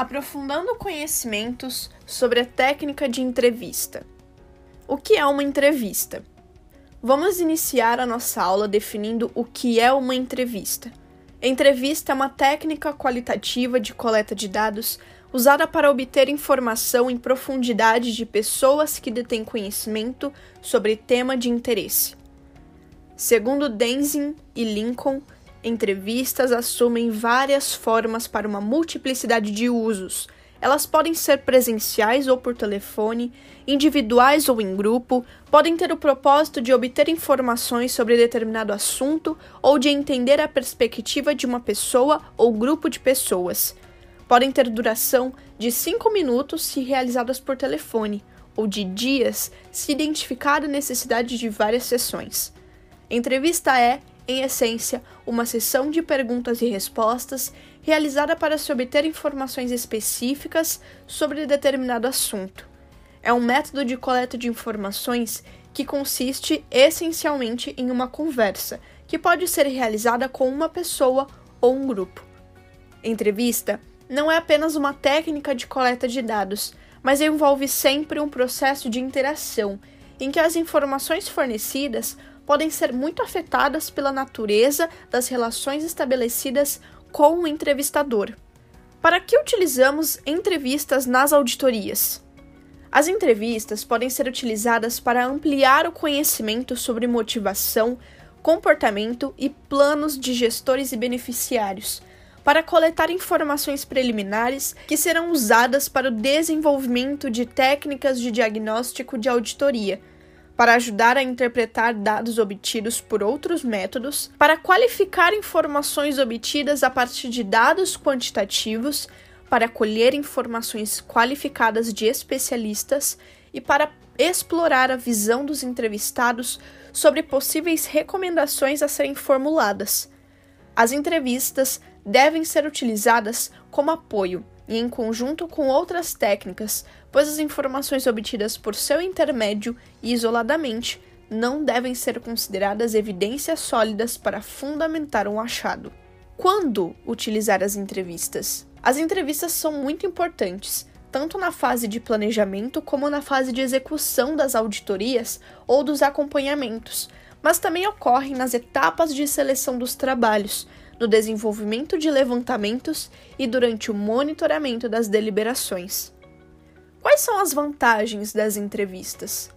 aprofundando conhecimentos sobre a técnica de entrevista. O que é uma entrevista? Vamos iniciar a nossa aula definindo o que é uma entrevista. Entrevista é uma técnica qualitativa de coleta de dados usada para obter informação em profundidade de pessoas que detêm conhecimento sobre tema de interesse. Segundo Denzin e Lincoln, Entrevistas assumem várias formas para uma multiplicidade de usos. Elas podem ser presenciais ou por telefone, individuais ou em grupo, podem ter o propósito de obter informações sobre determinado assunto ou de entender a perspectiva de uma pessoa ou grupo de pessoas. Podem ter duração de 5 minutos se realizadas por telefone, ou de dias se identificar a necessidade de várias sessões. Entrevista é, em essência, uma sessão de perguntas e respostas realizada para se obter informações específicas sobre determinado assunto. É um método de coleta de informações que consiste essencialmente em uma conversa, que pode ser realizada com uma pessoa ou um grupo. Entrevista não é apenas uma técnica de coleta de dados, mas envolve sempre um processo de interação em que as informações fornecidas podem ser muito afetadas pela natureza das relações estabelecidas com o entrevistador. Para que utilizamos entrevistas nas auditorias? As entrevistas podem ser utilizadas para ampliar o conhecimento sobre motivação, comportamento e planos de gestores e beneficiários, para coletar informações preliminares que serão usadas para o desenvolvimento de técnicas de diagnóstico de auditoria para ajudar a interpretar dados obtidos por outros métodos, para qualificar informações obtidas a partir de dados quantitativos, para colher informações qualificadas de especialistas e para explorar a visão dos entrevistados sobre possíveis recomendações a serem formuladas. As entrevistas devem ser utilizadas como apoio e em conjunto com outras técnicas, pois as informações obtidas por seu intermédio e isoladamente não devem ser consideradas evidências sólidas para fundamentar um achado. Quando utilizar as entrevistas? As entrevistas são muito importantes, tanto na fase de planejamento como na fase de execução das auditorias ou dos acompanhamentos, mas também ocorrem nas etapas de seleção dos trabalhos, no desenvolvimento de levantamentos e durante o monitoramento das deliberações. Quais são as vantagens das entrevistas?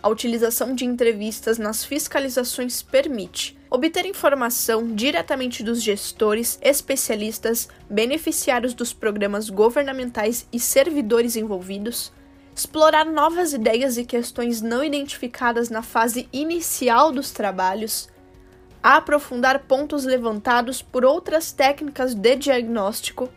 A utilização de entrevistas nas fiscalizações permite obter informação diretamente dos gestores, especialistas, beneficiários dos programas governamentais e servidores envolvidos, explorar novas ideias e questões não identificadas na fase inicial dos trabalhos, a aprofundar pontos levantados por outras técnicas de diagnóstico,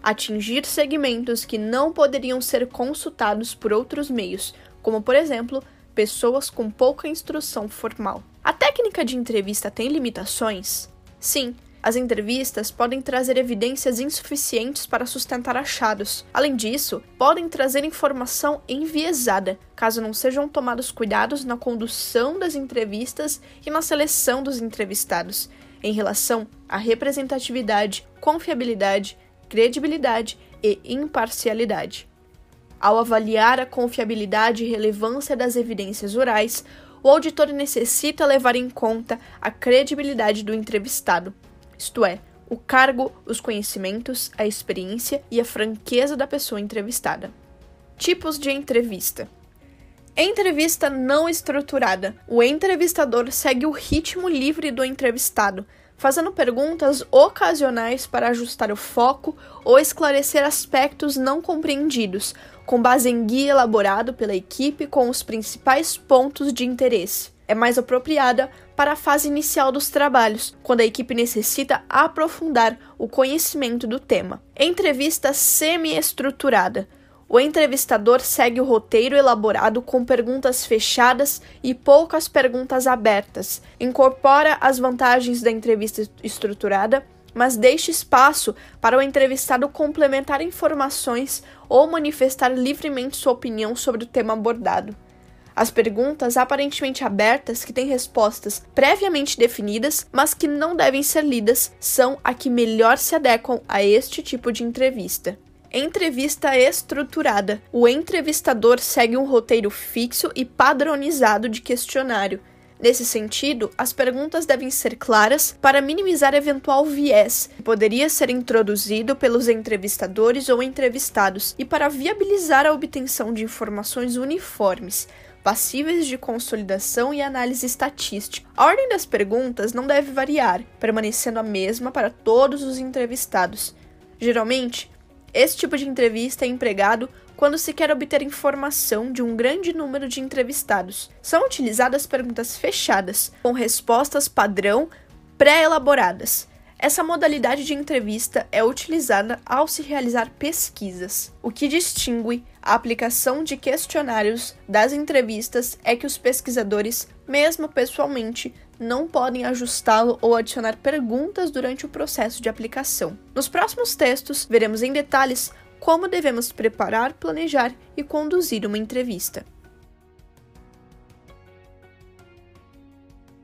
atingir segmentos que não poderiam ser consultados por outros meios, como por exemplo, pessoas com pouca instrução formal. A técnica de entrevista tem limitações? Sim, as entrevistas podem trazer evidências insuficientes para sustentar achados. Além disso, podem trazer informação enviesada, caso não sejam tomados cuidados na condução das entrevistas e na seleção dos entrevistados, em relação à representatividade, confiabilidade, credibilidade e imparcialidade. Ao avaliar a confiabilidade e relevância das evidências orais, o auditor necessita levar em conta a credibilidade do entrevistado, isto é, o cargo, os conhecimentos, a experiência e a franqueza da pessoa entrevistada. Tipos de entrevista. Entrevista não estruturada. O entrevistador segue o ritmo livre do entrevistado, fazendo perguntas ocasionais para ajustar o foco ou esclarecer aspectos não compreendidos, com base em guia elaborado pela equipe com os principais pontos de interesse é mais apropriada para a fase inicial dos trabalhos, quando a equipe necessita aprofundar o conhecimento do tema. Entrevista semi-estruturada. O entrevistador segue o roteiro elaborado com perguntas fechadas e poucas perguntas abertas. Incorpora as vantagens da entrevista estruturada, mas deixa espaço para o entrevistado complementar informações ou manifestar livremente sua opinião sobre o tema abordado. As perguntas aparentemente abertas, que têm respostas previamente definidas, mas que não devem ser lidas, são a que melhor se adequam a este tipo de entrevista. Entrevista estruturada. O entrevistador segue um roteiro fixo e padronizado de questionário. Nesse sentido, as perguntas devem ser claras para minimizar eventual viés que poderia ser introduzido pelos entrevistadores ou entrevistados e para viabilizar a obtenção de informações uniformes, passíveis de consolidação e análise estatística. A ordem das perguntas não deve variar, permanecendo a mesma para todos os entrevistados. Geralmente, esse tipo de entrevista é empregado quando se quer obter informação de um grande número de entrevistados. São utilizadas perguntas fechadas, com respostas padrão pré-elaboradas. Essa modalidade de entrevista é utilizada ao se realizar pesquisas. O que distingue a aplicação de questionários das entrevistas é que os pesquisadores, mesmo pessoalmente, não podem ajustá-lo ou adicionar perguntas durante o processo de aplicação. Nos próximos textos, veremos em detalhes como devemos preparar, planejar e conduzir uma entrevista.